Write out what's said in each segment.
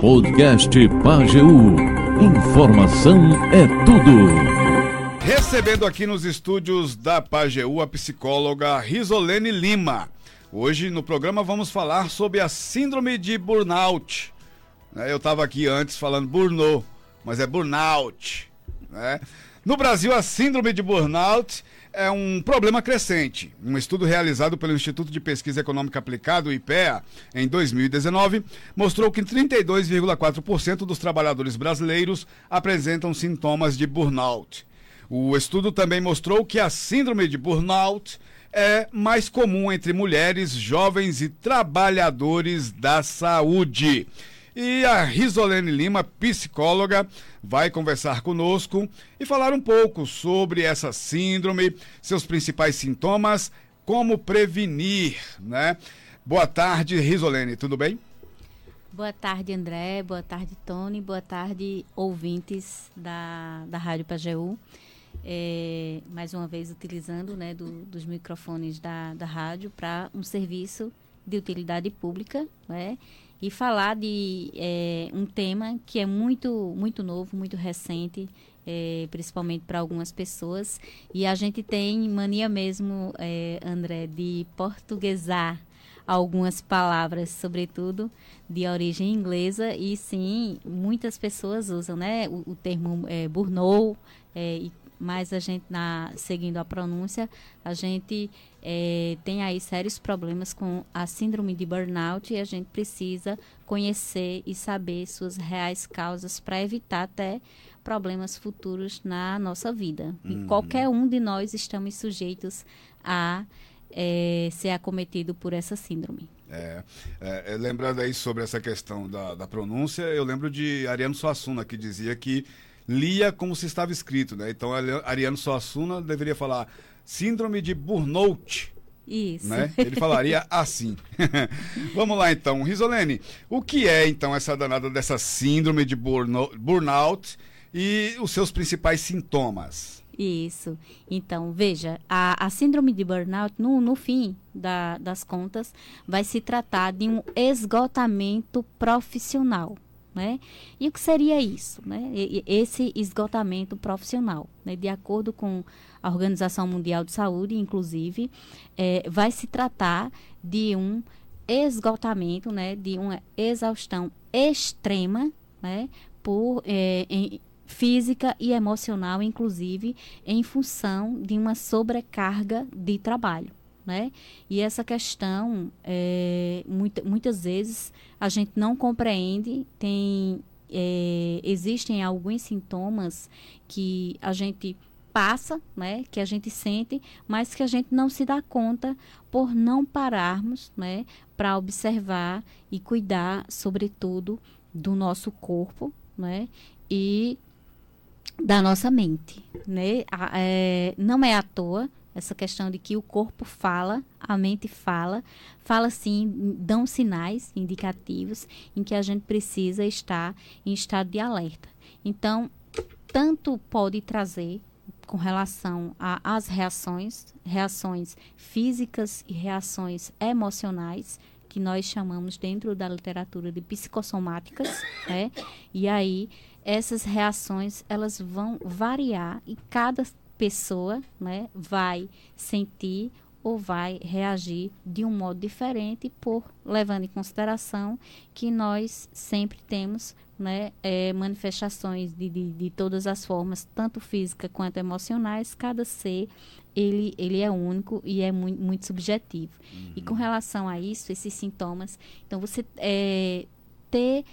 Podcast Pageu. Informação é tudo. Recebendo aqui nos estúdios da Pageu a psicóloga Risolene Lima. Hoje no programa vamos falar sobre a síndrome de burnout. Né, eu estava aqui antes falando burnout, mas é burnout. Né? No Brasil, a síndrome de burnout é um problema crescente. Um estudo realizado pelo Instituto de Pesquisa Econômica Aplicada, o IPEA, em 2019, mostrou que 32,4% dos trabalhadores brasileiros apresentam sintomas de burnout. O estudo também mostrou que a síndrome de burnout é mais comum entre mulheres, jovens e trabalhadores da saúde. E a Risolene Lima, psicóloga, vai conversar conosco e falar um pouco sobre essa síndrome, seus principais sintomas, como prevenir, né? Boa tarde, Risolene, tudo bem? Boa tarde, André. Boa tarde, Tony. Boa tarde, ouvintes da, da Rádio Pajeú. É, mais uma vez utilizando né, do, dos microfones da, da rádio para um serviço de utilidade pública, né? E falar de é, um tema que é muito, muito novo, muito recente, é, principalmente para algumas pessoas. E a gente tem mania mesmo, é, André, de portuguesar algumas palavras, sobretudo de origem inglesa, e sim, muitas pessoas usam né, o, o termo é, burnout, é, e mas a gente, na, seguindo a pronúncia, a gente é, tem aí sérios problemas com a síndrome de burnout e a gente precisa conhecer e saber suas reais causas para evitar até problemas futuros na nossa vida. Uhum. E qualquer um de nós estamos sujeitos a é, ser acometido por essa síndrome. É, é, é lembrando aí sobre essa questão da, da pronúncia, eu lembro de Ariano Suassuna, que dizia que lia como se estava escrito, né? Então, Ariano Suassuna deveria falar síndrome de burnout. Isso. Né? Ele falaria assim. Vamos lá então, Risolene, o que é então essa danada dessa síndrome de burnout e os seus principais sintomas? Isso. Então, veja, a, a síndrome de burnout, no, no fim da, das contas, vai se tratar de um esgotamento profissional né? E o que seria isso, né? Esse esgotamento profissional, né? De acordo com a Organização Mundial de Saúde, inclusive, é, vai se tratar de um esgotamento, né? De uma exaustão extrema, né? Por é, em, física e emocional, inclusive, em função de uma sobrecarga de trabalho né? E essa questão, é, muita, muitas vezes, a gente não compreende, tem, é, existem alguns sintomas que a gente passa, né, que a gente sente, mas que a gente não se dá conta por não pararmos, né, para observar e cuidar, sobretudo, do nosso corpo, né, e da nossa mente, né? É, não é à toa essa questão de que o corpo fala, a mente fala, fala sim, dão sinais indicativos em que a gente precisa estar em estado de alerta. Então, tanto pode trazer com relação às reações, reações físicas e reações emocionais, que nós chamamos dentro da literatura de psicossomáticas, né? E aí essas reações elas vão variar e cada pessoa né, vai sentir ou vai reagir de um modo diferente por levando em consideração que nós sempre temos né, é, manifestações de, de, de, todas as formas, tanto física quanto emocionais, cada ser ele, ele é único e é muito, muito subjetivo. Uhum. E com uhum. relação a isso, esses sintomas, então você é, ter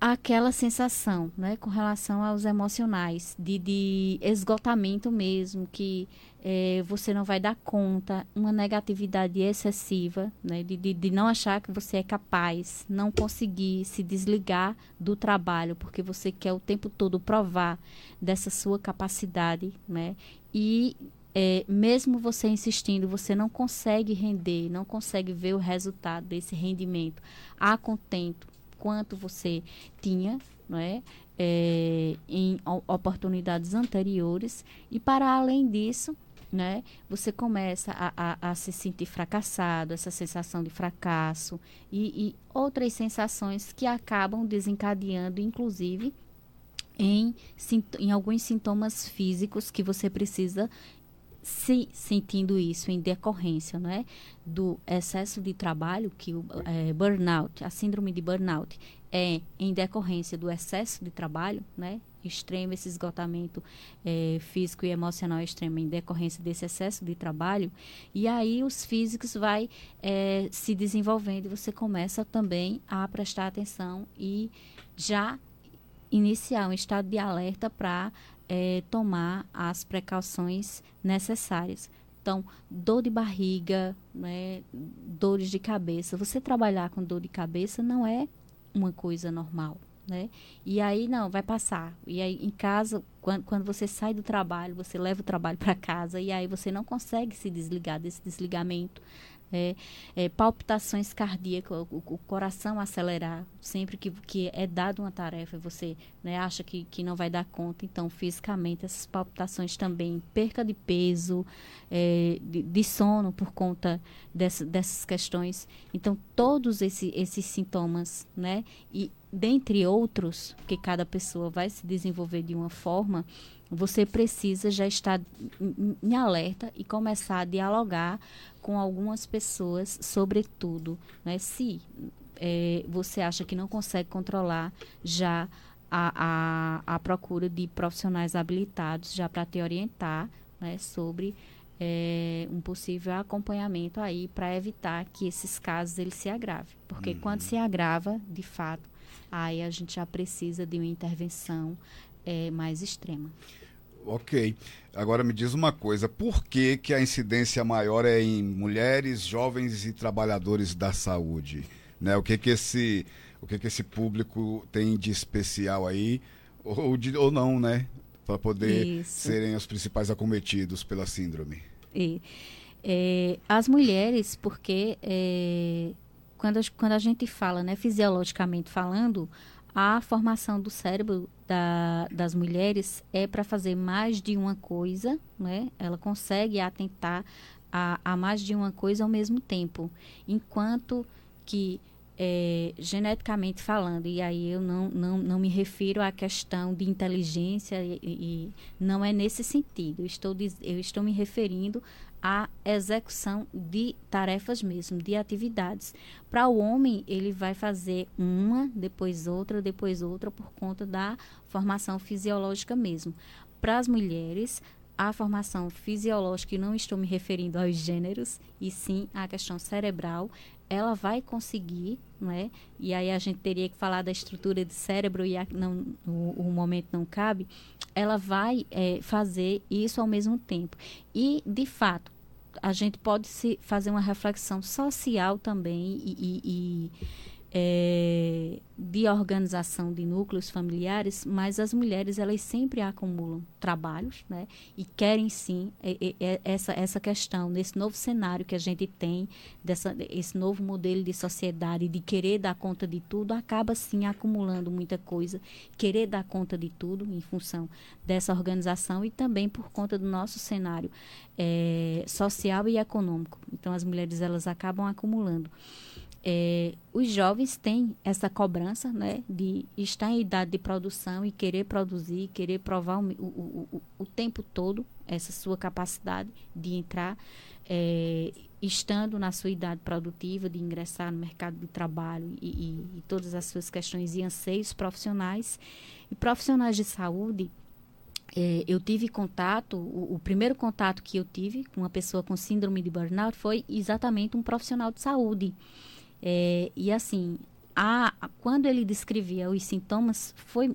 aquela sensação, né, com relação aos emocionais, de, de esgotamento mesmo, que é, você não vai dar conta, uma negatividade excessiva, né, de, de, de, não achar que você é capaz, não conseguir se desligar do trabalho, porque você quer o tempo todo provar dessa sua capacidade, né, e é, mesmo você insistindo, você não consegue render, não consegue ver o resultado desse rendimento a contento quanto você tinha, não é? é em oportunidades anteriores e para além disso né? Você começa a, a, a, se sentir fracassado, essa sensação de fracasso e, e outras sensações que acabam desencadeando, inclusive, em, em alguns sintomas físicos que você precisa se sentindo isso em decorrência não é, do excesso de trabalho, que o é, burnout, a síndrome de burnout, é em decorrência do excesso de trabalho, né, extremo, esse esgotamento é, físico e emocional extremo em decorrência desse excesso de trabalho, e aí os físicos vai é, se desenvolvendo e você começa também a prestar atenção e já iniciar um estado de alerta para é, tomar as precauções necessárias. Então, dor de barriga, né, dores de cabeça. Você trabalhar com dor de cabeça não é uma coisa normal, né? E aí, não, vai passar. E aí, em casa, quando, quando você sai do trabalho, você leva o trabalho para casa e aí você não consegue se desligar desse desligamento é, é, palpitações cardíacas, o, o, coração acelerar sempre que, que é dado uma tarefa você né, acha que, que não vai dar conta, então fisicamente essas palpitações também, perca de peso, é, de, de, sono por conta dessa, dessas questões, então todos esse, esses sintomas, né, e dentre outros, que cada pessoa vai se desenvolver de uma forma, você precisa já estar em alerta e começar a dialogar com algumas pessoas sobre tudo. Né? Se é, você acha que não consegue controlar, já a, a, a procura de profissionais habilitados já para te orientar né, sobre é, um possível acompanhamento aí para evitar que esses casos eles se agravem. Porque uhum. quando se agrava, de fato, aí a gente já precisa de uma intervenção é, mais extrema. Ok. Agora me diz uma coisa, por que, que a incidência maior é em mulheres, jovens e trabalhadores da saúde? Né? O que que esse, o que que esse público tem de especial aí, ou, de, ou não, né? Para poder Isso. serem os principais acometidos pela síndrome. E, é, as mulheres, porque é, quando, quando a gente fala, né, fisiologicamente falando, a formação do cérebro da, das mulheres é para fazer mais de uma coisa, né? Ela consegue atentar a, a, mais de uma coisa ao mesmo tempo, enquanto que é, geneticamente falando, e aí eu não, não, não me refiro à questão de inteligência e, e não é nesse sentido. Eu estou, eu estou me referindo a execução de tarefas mesmo, de atividades. Para o homem, ele vai fazer uma, depois outra, depois outra, por conta da formação fisiológica mesmo. Para as mulheres, a formação fisiológica, e não estou me referindo aos gêneros, e sim à questão cerebral, ela vai conseguir, né? E aí a gente teria que falar da estrutura de cérebro e a, não, o, o, momento não cabe. Ela vai é, fazer isso ao mesmo tempo. E, de fato, a gente pode se fazer uma reflexão social também e, e, é, de organização de núcleos familiares, mas as mulheres elas sempre acumulam trabalhos, né? E querem sim é, é, essa essa questão nesse novo cenário que a gente tem dessa esse novo modelo de sociedade de querer dar conta de tudo acaba sim acumulando muita coisa, querer dar conta de tudo em função dessa organização e também por conta do nosso cenário é, social e econômico. Então as mulheres elas acabam acumulando é, os jovens têm essa cobrança né, de estar em idade de produção e querer produzir, querer provar o, o, o, o tempo todo essa sua capacidade de entrar, é, estando na sua idade produtiva, de ingressar no mercado de trabalho e, e, e todas as suas questões e anseios profissionais. E profissionais de saúde, é, eu tive contato, o, o, primeiro contato que eu tive com uma pessoa com síndrome de burnout foi exatamente um profissional de saúde. É, e assim, a, quando ele descrevia os sintomas, foi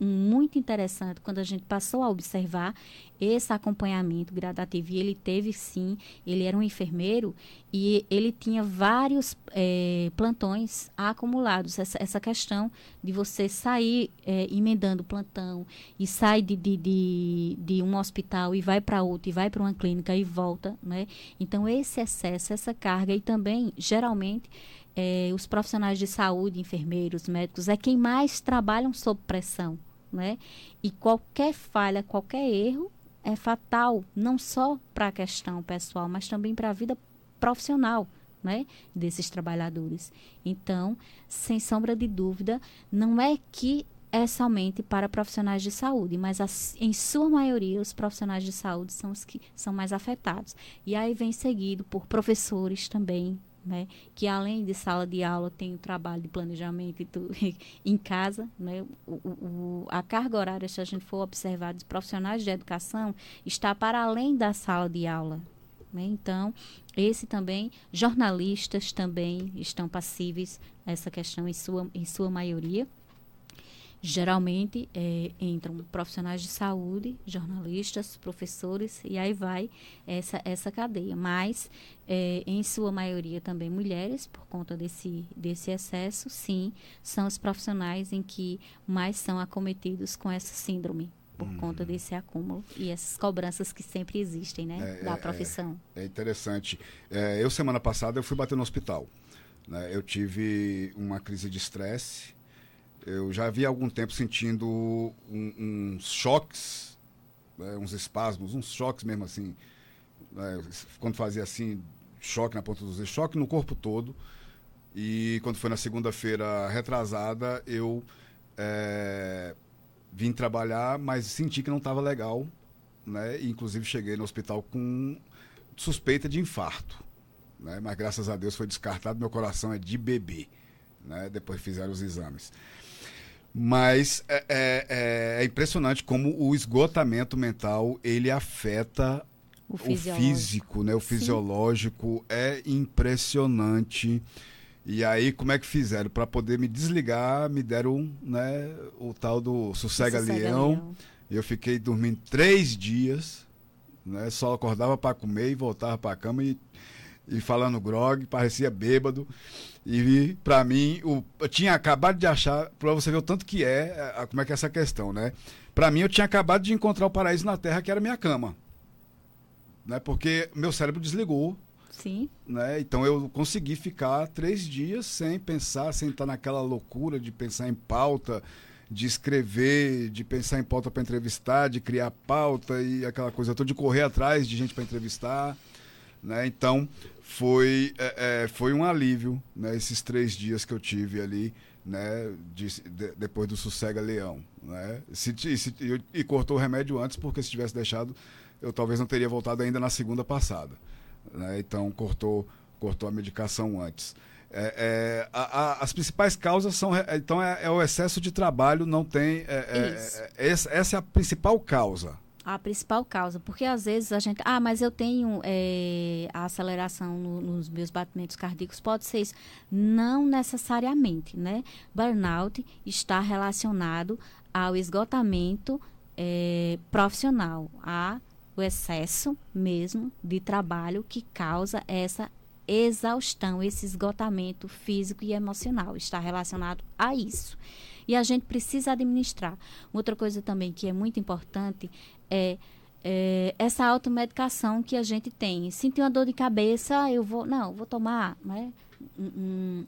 muito interessante quando a gente passou a observar esse acompanhamento gradativo. E ele teve, sim, ele era um enfermeiro e ele tinha vários é, plantões acumulados. Essa, essa questão de você sair é, emendando plantão e sai de, de, de, de um hospital e vai para outro, e vai para uma clínica e volta. Né? Então, esse excesso, essa carga, e também, geralmente, é, os profissionais de saúde, enfermeiros, médicos, é quem mais trabalham sob pressão, né? E qualquer falha, qualquer erro é fatal, não só para a questão pessoal, mas também para a vida profissional. Né, desses trabalhadores. Então, sem sombra de dúvida, não é que é somente para profissionais de saúde, mas as, em sua maioria os profissionais de saúde são os que são mais afetados. E aí vem seguido por professores também, né, que além de sala de aula tem o trabalho de planejamento tu, em casa, né, o, o, a carga horária, se a gente for observar dos profissionais de educação, está para além da sala de aula. Né? Então, esse também, jornalistas também estão passíveis a essa questão em sua, em sua maioria. Geralmente é, entram profissionais de saúde, jornalistas, professores e aí vai essa, essa cadeia. Mas, é, em sua maioria também mulheres, por conta desse, desse excesso, sim, são os profissionais em que mais são acometidos com essa síndrome por hum. conta desse acúmulo e essas cobranças que sempre existem, né, é, da é, profissão. É, é interessante. É, eu semana passada eu fui bater no hospital. Né? Eu tive uma crise de estresse eu já havia algum tempo sentindo um, uns choques, né, uns espasmos, uns choques mesmo assim, né, quando fazia assim, choque na ponta dos dedos, choque no corpo todo. E quando foi na segunda-feira retrasada, eu é, vim trabalhar, mas senti que não estava legal, né? E, inclusive cheguei no hospital com suspeita de infarto, né? Mas graças a Deus foi descartado, meu coração é de bebê, né? Depois fizeram os exames. Mas é, é, é, é, impressionante como o esgotamento mental ele afeta o, o físico, né? O fisiológico Sim. é impressionante. E aí, como é que fizeram? Para poder me desligar, me deram né, o tal do sossega-leão. E eu fiquei dormindo três dias, né? Só acordava para comer e voltava para a cama e, e falando grog, parecia bêbado. E para mim, o, eu tinha acabado de achar, para você ver o tanto que é, a, como é que é essa questão, né? Para mim, eu tinha acabado de encontrar o paraíso na Terra, que era minha cama. Né? Porque meu cérebro desligou. Sim. Né? Então eu consegui ficar três dias sem pensar, sem estar naquela loucura de pensar em pauta, de escrever, de pensar em pauta para entrevistar, de criar pauta e aquela coisa toda, de correr atrás de gente para entrevistar. Né? Então, foi, é, é, foi um alívio, né, esses três dias que eu tive ali, né, de, de, depois do Sossega Leão. Né? Se, se, eu, e cortou o remédio antes, porque se tivesse deixado, eu talvez não teria voltado ainda na segunda passada. Né? Então, cortou, cortou a medicação antes. É, é, a, a, as principais causas são então é, é, o excesso de trabalho não tem é, é, essa é a principal causa a principal causa, porque às vezes a gente, ah, mas eu tenho é, a aceleração no, nos meus batimentos cardíacos, pode ser isso. Não necessariamente, né? Burnout está relacionado ao esgotamento é, profissional, a o excesso mesmo de trabalho que causa essa exaustão, esse esgotamento físico e emocional. Está relacionado a isso. E a gente precisa administrar. Outra coisa também que é muito importante é, é, essa automedicação que a gente tem. Sentir uma dor de cabeça, eu vou. Não, vou tomar né, um,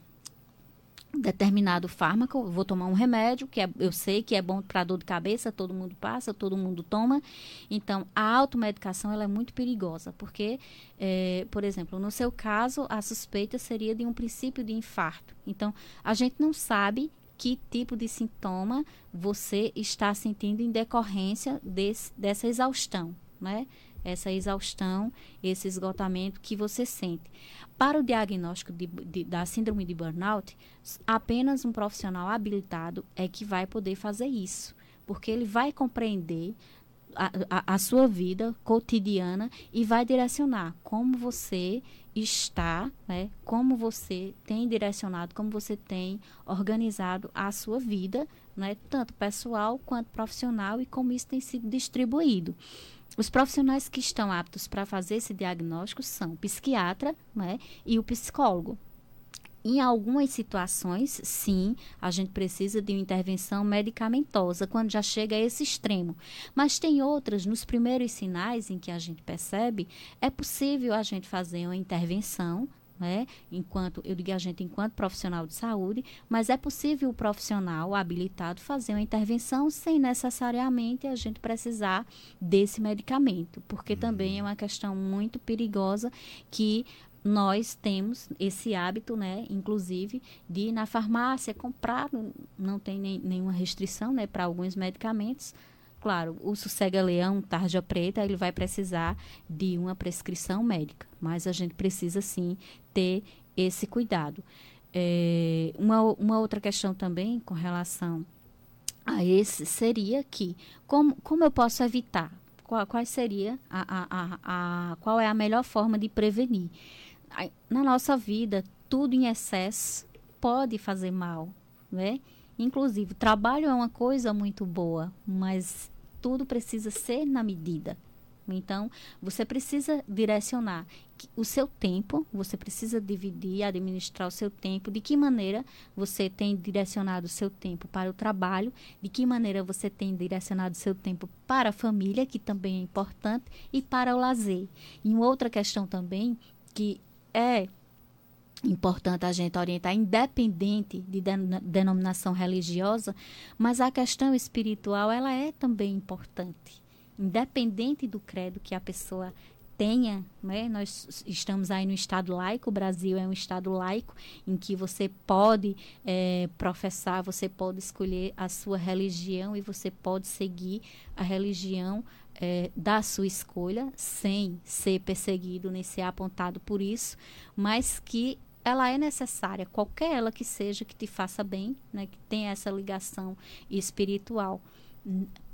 um determinado fármaco, vou tomar um remédio, que é, eu sei que é bom para dor de cabeça, todo mundo passa, todo mundo toma. Então, a automedicação ela é muito perigosa, porque, é, por exemplo, no seu caso, a suspeita seria de um princípio de infarto. Então, a gente não sabe que tipo de sintoma você está sentindo em decorrência desse, dessa exaustão, né? Essa exaustão, esse esgotamento que você sente. Para o diagnóstico de, de, da síndrome de burnout, apenas um profissional habilitado é que vai poder fazer isso, porque ele vai compreender a, a, sua vida cotidiana e vai direcionar como você está, né, como você tem direcionado, como você tem organizado a sua vida, né, tanto pessoal quanto profissional e como isso tem sido distribuído. Os profissionais que estão aptos para fazer esse diagnóstico são o psiquiatra né, e o psicólogo. Em algumas situações, sim, a gente precisa de uma intervenção medicamentosa quando já chega a esse extremo. Mas tem outras, nos primeiros sinais em que a gente percebe, é possível a gente fazer uma intervenção né? Enquanto eu digo a gente enquanto profissional de saúde, mas é possível o profissional habilitado fazer uma intervenção sem necessariamente a gente precisar desse medicamento, porque também é uma questão muito perigosa que nós temos esse hábito, né, inclusive, de ir na farmácia comprar, não tem nem, nenhuma restrição, né, para alguns medicamentos. Claro, o sossega-leão, tarja preta, ele vai precisar de uma prescrição médica, mas a gente precisa sim ter esse cuidado. É, uma, uma outra questão também com relação a esse seria que, como, como eu posso evitar? Qual, qual seria a, a, a, a, qual é a melhor forma de prevenir? Na nossa vida, tudo em excesso pode fazer mal, né? Inclusive, trabalho é uma coisa muito boa, mas tudo precisa ser na medida. Então, você precisa direcionar o seu tempo, você precisa dividir, administrar o seu tempo, de que maneira você tem direcionado o seu tempo para o trabalho, de que maneira você tem direcionado o seu tempo para a família, que também é importante, e para o lazer. E uma outra questão também que é importante a gente orientar, independente de denominação religiosa, mas a questão espiritual ela é também importante, independente do credo que a pessoa tenha, né? Nós estamos aí no estado laico, o Brasil é um estado laico em que você pode é, professar, você pode escolher a sua religião e você pode seguir a religião é, da sua escolha, sem ser perseguido nem ser apontado por isso, mas que ela é necessária, qualquer ela que seja, que te faça bem, né, que tenha essa ligação espiritual.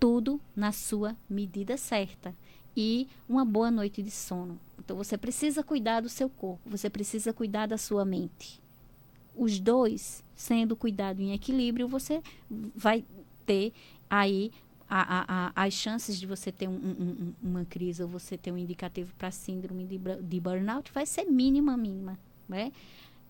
Tudo na sua medida certa. E uma boa noite de sono. Então você precisa cuidar do seu corpo, você precisa cuidar da sua mente. Os dois sendo cuidado em equilíbrio, você vai ter aí a, a, as chances de você ter um, um, uma crise ou você ter um indicativo para síndrome de, de, burnout vai ser mínima, mínima, né?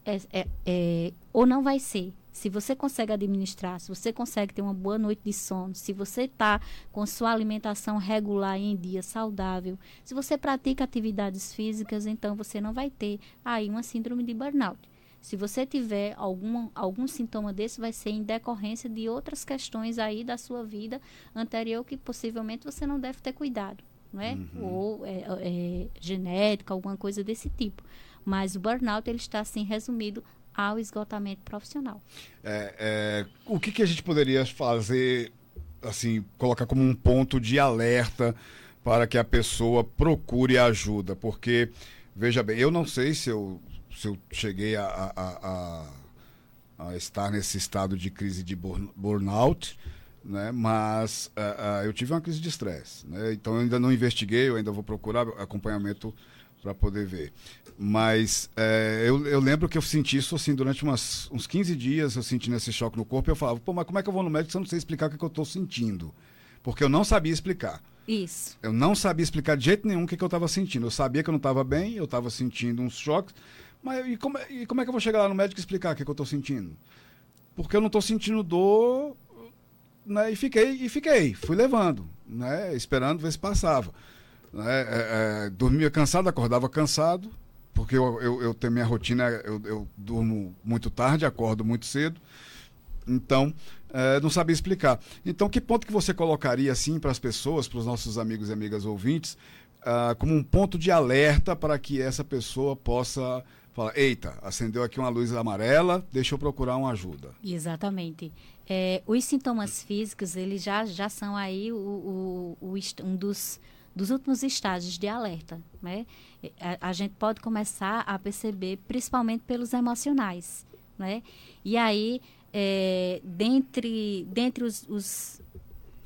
É, é, é, ou não vai ser. Se você consegue administrar, se você consegue ter uma boa noite de sono, se você está com sua alimentação regular em dia saudável, se você pratica atividades físicas, então você não vai ter aí uma síndrome de burnout. Se você tiver algum, algum sintoma desse, vai ser em decorrência de outras questões aí da sua vida anterior que possivelmente você não deve ter cuidado, não é? Uhum. Ou é, é, genética, alguma coisa desse tipo. Mas o burnout ele está assim resumido ao esgotamento profissional. É, é, o que, que a gente poderia fazer, assim, colocar como um ponto de alerta para que a pessoa procure ajuda? Porque, veja bem, eu não sei se eu se eu cheguei a, a, a, a estar nesse estado de crise de burnout, né? Mas uh, uh, eu tive uma crise de estresse, né? Então eu ainda não investiguei, eu ainda vou procurar acompanhamento para poder ver. Mas uh, eu, eu, lembro que eu senti isso assim durante umas, uns 15 dias, eu senti nesse choque no corpo, e eu falava, pô, mas como é que eu vou no médico se eu não sei explicar o que, que eu estou sentindo? Porque eu não sabia explicar. Isso. Eu não sabia explicar de jeito nenhum o que, que eu estava sentindo. Eu sabia que eu não estava bem, eu estava sentindo uns choques, mas e como, é, e como é que eu vou chegar lá no médico e explicar o que, que eu estou sentindo? Porque eu não estou sentindo dor, né? E fiquei, e fiquei, fui levando, né? Esperando ver se passava. Né? É, é, dormia cansado, acordava cansado, porque eu, eu, eu tenho minha rotina, eu, eu durmo muito tarde, acordo muito cedo. Então, é, não sabia explicar. Então, que ponto que você colocaria assim para as pessoas, para os nossos amigos e amigas ouvintes, uh, como um ponto de alerta para que essa pessoa possa fala, eita, acendeu aqui uma luz amarela, deixa eu procurar uma ajuda. Exatamente. É, os sintomas físicos, eles já, já são aí o, o, o um dos, dos últimos estágios de alerta, né? A, a, gente pode começar a perceber, principalmente pelos emocionais, né? E aí, é, dentre, dentre os, os,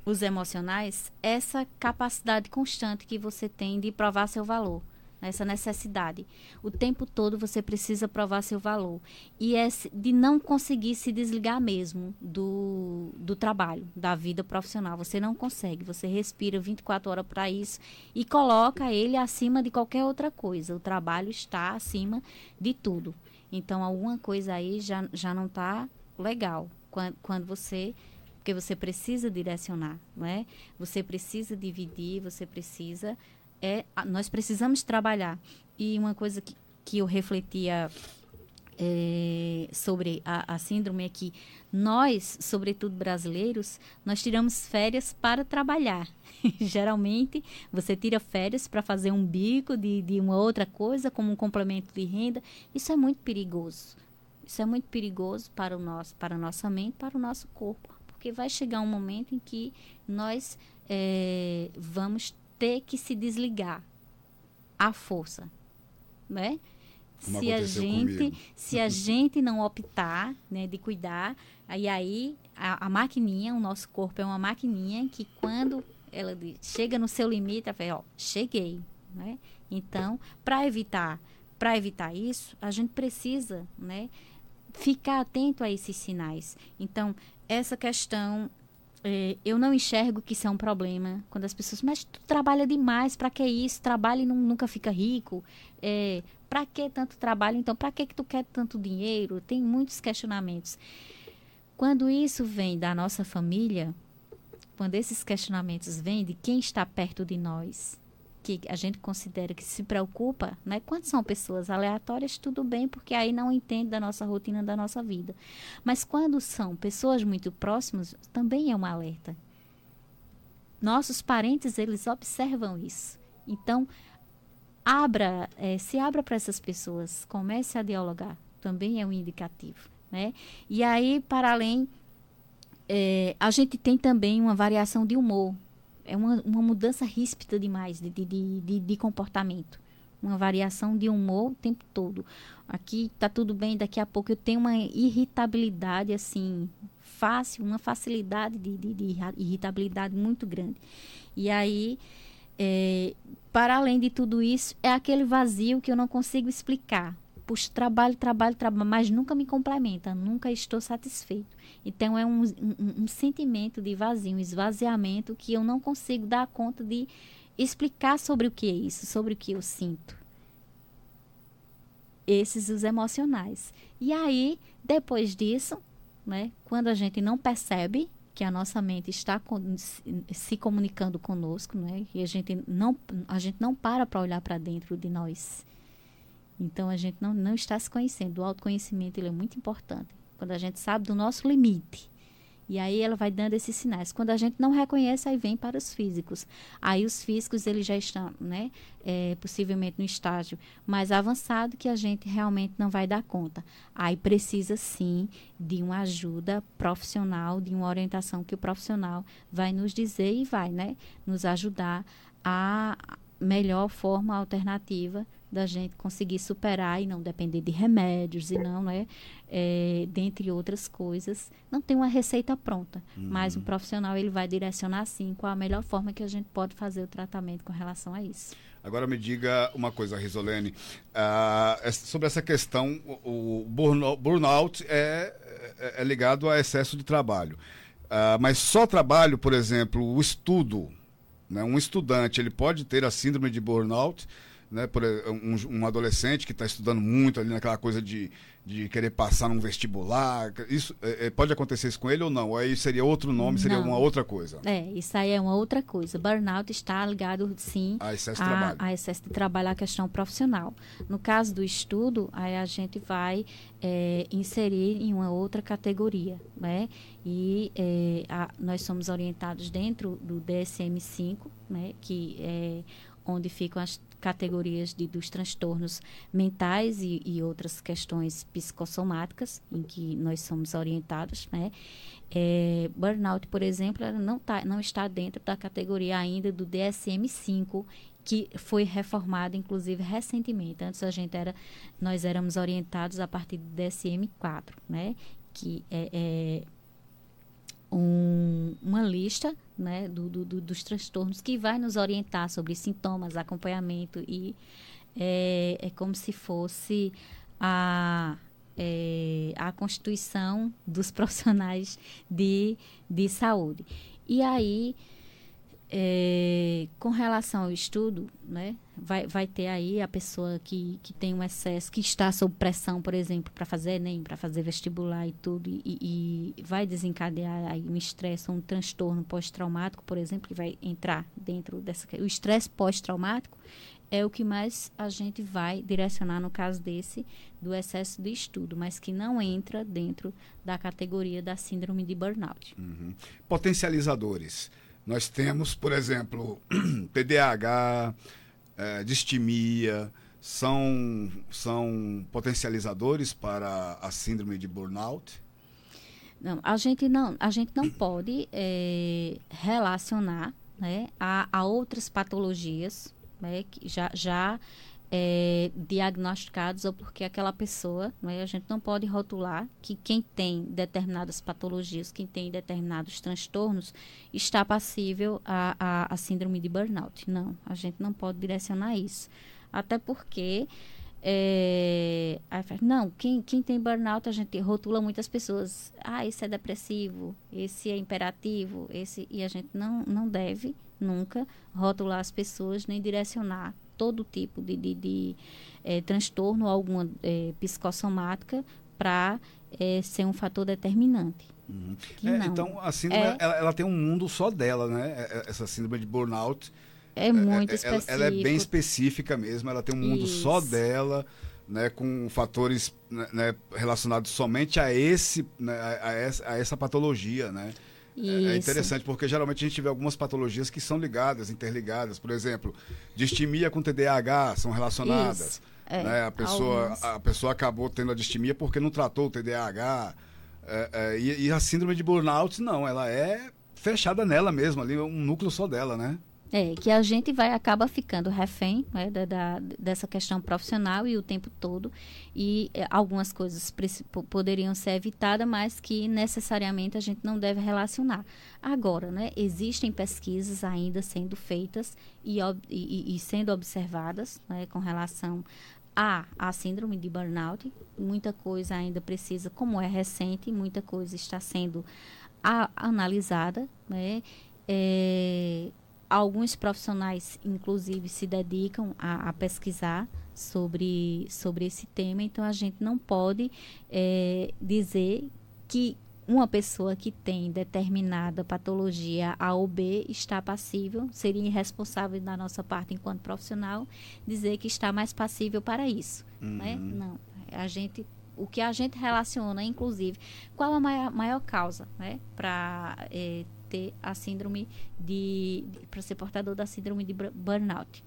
os emocionais, essa capacidade constante que você tem de provar seu valor essa necessidade. O tempo todo você precisa provar seu valor. E é de não conseguir se desligar mesmo do, do trabalho, da vida profissional. Você não consegue. Você respira 24 horas para isso e coloca ele acima de qualquer outra coisa. O trabalho está acima de tudo. Então, alguma coisa aí já, já não está legal. Quando, quando você porque você precisa direcionar, não é? Você precisa dividir, você precisa é nós precisamos trabalhar. E uma coisa que, que eu refletia é, sobre a, a, síndrome é que nós, sobretudo brasileiros, nós tiramos férias para trabalhar. Geralmente, você tira férias para fazer um bico de, de uma outra coisa, como um complemento de renda. Isso é muito perigoso. Isso é muito perigoso para, o nosso, para a nossa mente, para o nosso corpo. Porque vai chegar um momento em que nós é, vamos ter que se desligar à força, né? Como se a gente comigo. se a gente não optar né de cuidar aí aí a, a, maquininha o nosso corpo é uma maquininha que quando ela chega no seu limite ela fala ó cheguei né então para evitar para evitar isso a gente precisa né ficar atento a esses sinais então essa questão é, eu não enxergo que isso é um problema quando as pessoas, mas tu trabalha demais, para que isso? Trabalha e não, nunca fica rico. É, para que tanto trabalho? Então, para que que tu quer tanto dinheiro? Tem muitos questionamentos. Quando isso vem da nossa família, quando esses questionamentos vêm de quem está perto de nós, que a gente considera que se preocupa, né? Quando são pessoas aleatórias, tudo bem, porque aí não entende da nossa rotina, da nossa vida. Mas quando são pessoas muito próximas, também é um alerta. Nossos parentes, eles observam isso. Então, abra, é, se abra para essas pessoas, comece a dialogar, também é um indicativo, né? E aí, para além, é, a gente tem também uma variação de humor, é uma, uma mudança ríspida demais de, de, de, de, comportamento. Uma variação de humor o tempo todo. Aqui tá tudo bem, daqui a pouco eu tenho uma irritabilidade assim, fácil, uma facilidade de, de, de irritabilidade muito grande. E aí, é, para além de tudo isso, é aquele vazio que eu não consigo explicar puxo trabalho, trabalho, trabalho, mas nunca me complementa, nunca estou satisfeito. Então é um, um, um sentimento de vazio, um esvaziamento que eu não consigo dar conta de explicar sobre o que é isso, sobre o que eu sinto. Esses os emocionais. E aí, depois disso, né, quando a gente não percebe que a nossa mente está se comunicando conosco, né, e a gente não, a gente não para para olhar para dentro de nós então a gente não, não está se conhecendo. O autoconhecimento ele é muito importante. Quando a gente sabe do nosso limite. E aí ela vai dando esses sinais. Quando a gente não reconhece, aí vem para os físicos. Aí os físicos eles já estão, né, é, possivelmente no estágio mais avançado que a gente realmente não vai dar conta. Aí precisa sim de uma ajuda profissional, de uma orientação que o profissional vai nos dizer e vai, né, nos ajudar a melhor forma alternativa da gente conseguir superar e não depender de remédios e não, né? É, dentre outras coisas. Não tem uma receita pronta, uhum. mas um profissional ele vai direcionar sim qual a melhor forma que a gente pode fazer o tratamento com relação a isso. Agora me diga uma coisa, Risolene, uh, sobre essa questão, o, o burnout é, é, é, ligado a excesso de trabalho. Uh, mas só trabalho, por exemplo, o estudo, né? um estudante, ele pode ter a síndrome de burnout, né, por um, um adolescente que está estudando muito ali naquela coisa de, de querer passar num vestibular, isso é, é, pode acontecer isso com ele ou não? Aí seria outro nome, seria não. uma outra coisa? É, isso aí é uma outra coisa. Burnout está ligado, sim, a excesso de a, trabalho. A excesso de trabalho, a questão profissional. No caso do estudo, aí a gente vai é, inserir em uma outra categoria, né? E é, a, nós somos orientados dentro do DSM-5, né? Que é onde ficam as categorias de, dos transtornos mentais e, e, outras questões psicossomáticas em que nós somos orientados, né? É, burnout, por exemplo, não, tá, não está dentro da categoria ainda do DSM-5, que foi reformado, inclusive, recentemente. Antes a gente era, nós éramos orientados a partir do DSM-4, né? Que é, é um, uma lista né, do, do, do, dos transtornos que vai nos orientar sobre sintomas, acompanhamento e é, é como se fosse a, é, a constituição dos profissionais de, de saúde. E aí, é, com relação ao estudo, né, vai, vai ter aí a pessoa que, que tem um excesso, que está sob pressão, por exemplo, para fazer Enem, para fazer vestibular e tudo, e, e vai desencadear aí um estresse ou um transtorno pós-traumático, por exemplo, que vai entrar dentro dessa. O estresse pós-traumático é o que mais a gente vai direcionar no caso desse do excesso de estudo, mas que não entra dentro da categoria da síndrome de burnout. Uhum. Potencializadores. Nós temos, por exemplo, TDAH, é, distimia, são, são potencializadores para a síndrome de burnout? Não, a gente não, a gente não pode é, relacionar né, a, a outras patologias né, que já, já é, diagnosticados ou porque aquela pessoa, né, a gente não pode rotular que quem tem determinadas patologias, quem tem determinados transtornos, está passível a, a, a síndrome de burnout. Não, a gente não pode direcionar isso. Até porque é, não, quem, quem tem burnout, a gente rotula muitas pessoas. Ah, esse é depressivo, esse é imperativo, esse e a gente não, não deve nunca rotular as pessoas nem direcionar todo tipo de, de, de é, transtorno alguma é, psicossomática para é, ser um fator determinante. Uhum. então, a síndrome, ela, ela, tem um mundo só dela, né? essa síndrome de burnout é muito específica. Ela, ela, é bem específica mesmo, ela tem um mundo Isso. só dela, né, com fatores né, né relacionados somente a esse, né, a, essa, a essa patologia, né? É, é interessante porque geralmente a gente vê algumas patologias que são ligadas, interligadas. Por exemplo, distimia com TDAH são relacionadas. É, né? a, pessoa, a pessoa acabou tendo a distimia porque não tratou o TDAH. É, é, e, e, a síndrome de burnout, não, ela é fechada nela mesma, ali, um núcleo só dela, né? É, que a gente vai acaba ficando refém né, da, da, dessa questão profissional e o tempo todo. E é, algumas coisas poderiam ser evitadas, mas que necessariamente a gente não deve relacionar. Agora, né, existem pesquisas ainda sendo feitas e, e, e sendo observadas né, com relação a, a síndrome de burnout. Muita coisa ainda precisa, como é recente, muita coisa está sendo a, analisada. Né, é, alguns profissionais, inclusive, se dedicam a, a, pesquisar sobre, sobre esse tema, então a gente não pode é, dizer que uma pessoa que tem determinada patologia A ou B está passível, seria irresponsável da nossa parte enquanto profissional dizer que está mais passível para isso, né? uhum. né? Não, a gente o que a gente relaciona, inclusive, qual a maior, maior causa, né, para é, ter a síndrome de, de para ser portador da síndrome de burnout,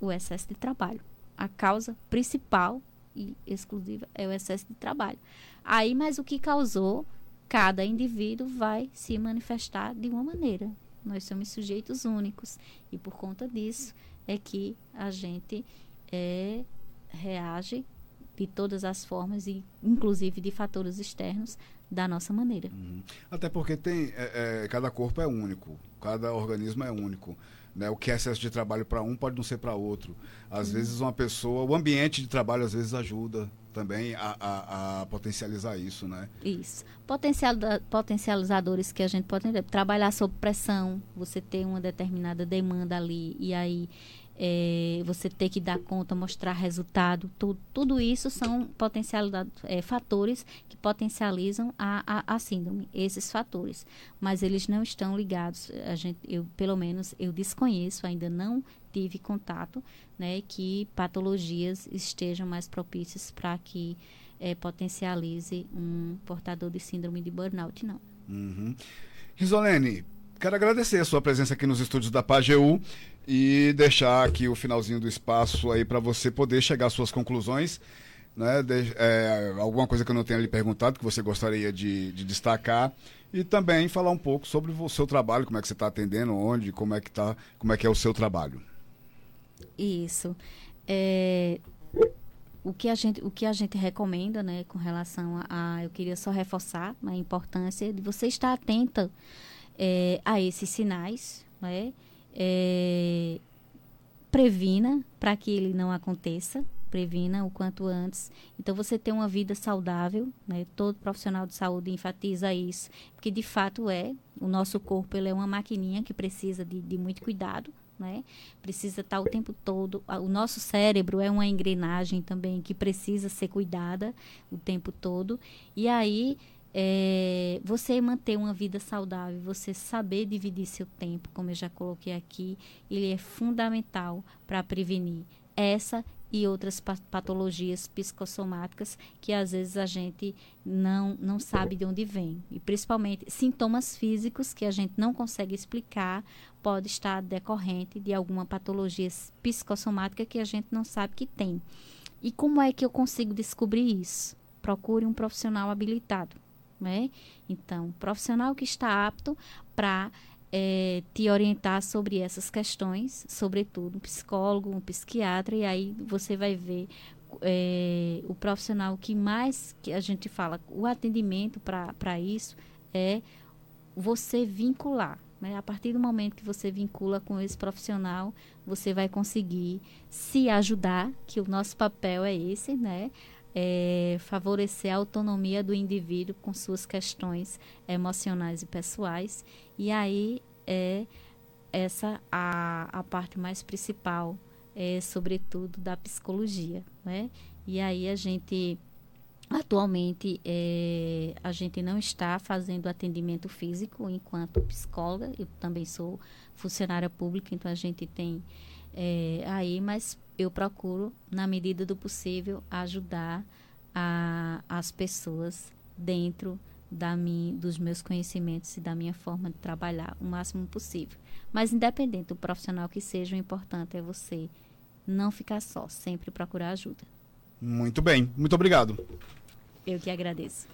o excesso de trabalho. A causa principal e exclusiva é o excesso de trabalho. Aí, mas o que causou, cada indivíduo vai se manifestar de uma maneira. Nós somos sujeitos únicos e por conta disso é que a gente é, reage de todas as formas e inclusive de fatores externos da nossa maneira. Uhum. Até porque tem é, é, cada corpo é único, cada organismo é único. Né? O que é excesso de trabalho para um pode não ser para outro. Às uhum. vezes uma pessoa, o ambiente de trabalho às vezes ajuda também a, a, a potencializar isso, né? Isso. Potencial, potencializadores que a gente pode trabalhar sob pressão, você ter uma determinada demanda ali e aí é, você ter que dar conta, mostrar resultado, tu, tudo isso são é, fatores que potencializam a, a, a, síndrome, esses fatores. Mas eles não estão ligados, a gente, eu, pelo menos eu desconheço, ainda não tive contato, né, que patologias estejam mais propícias para que é, potencialize um portador de síndrome de burnout, não. Uhum. Risolene, quero agradecer a sua presença aqui nos estúdios da PAGEU e deixar aqui o finalzinho do espaço aí para você poder chegar às suas conclusões. Né, de, é, alguma coisa que eu não tenha lhe perguntado que você gostaria de, de, destacar e também falar um pouco sobre o seu trabalho, como é que você está atendendo, onde, como é que tá, como é que é o seu trabalho. Isso. É, o que a gente o que a gente recomenda, né, com relação a, a eu queria só reforçar a importância de você estar atenta é, a esses sinais, né? É, previna para que ele não aconteça, previna o quanto antes. Então, você ter uma vida saudável, né? todo profissional de saúde enfatiza isso, porque de fato é, o nosso corpo ele é uma maquininha que precisa de, de muito cuidado, né? Precisa estar o tempo todo. O nosso cérebro é uma engrenagem também que precisa ser cuidada o tempo todo. E aí é, você manter uma vida saudável, você saber dividir seu tempo, como eu já coloquei aqui, ele é fundamental para prevenir essa e outras patologias psicossomáticas que às vezes a gente não, não sabe de onde vem. E principalmente sintomas físicos que a gente não consegue explicar, pode estar decorrente de alguma patologia psicossomática que a gente não sabe que tem. E como é que eu consigo descobrir isso? Procure um profissional habilitado. Né? Então, profissional que está apto para é, te orientar sobre essas questões, sobretudo um psicólogo, um psiquiatra, e aí você vai ver é, o profissional que mais que a gente fala, o atendimento para isso é você vincular. Né? A partir do momento que você vincula com esse profissional, você vai conseguir se ajudar, que o nosso papel é esse, né? É favorecer a autonomia do indivíduo com suas questões emocionais e pessoais e aí é essa a, a parte mais principal, é, sobretudo da psicologia, né? E aí a gente atualmente é, a gente não está fazendo atendimento físico enquanto psicóloga. Eu também sou funcionária pública, então a gente tem é, aí, mas eu procuro na medida do possível ajudar a, as pessoas dentro da minha, dos meus conhecimentos e da minha forma de trabalhar o máximo possível. Mas independente do profissional que seja, o importante é você não ficar só, sempre procurar ajuda. Muito bem, muito obrigado. Eu que agradeço.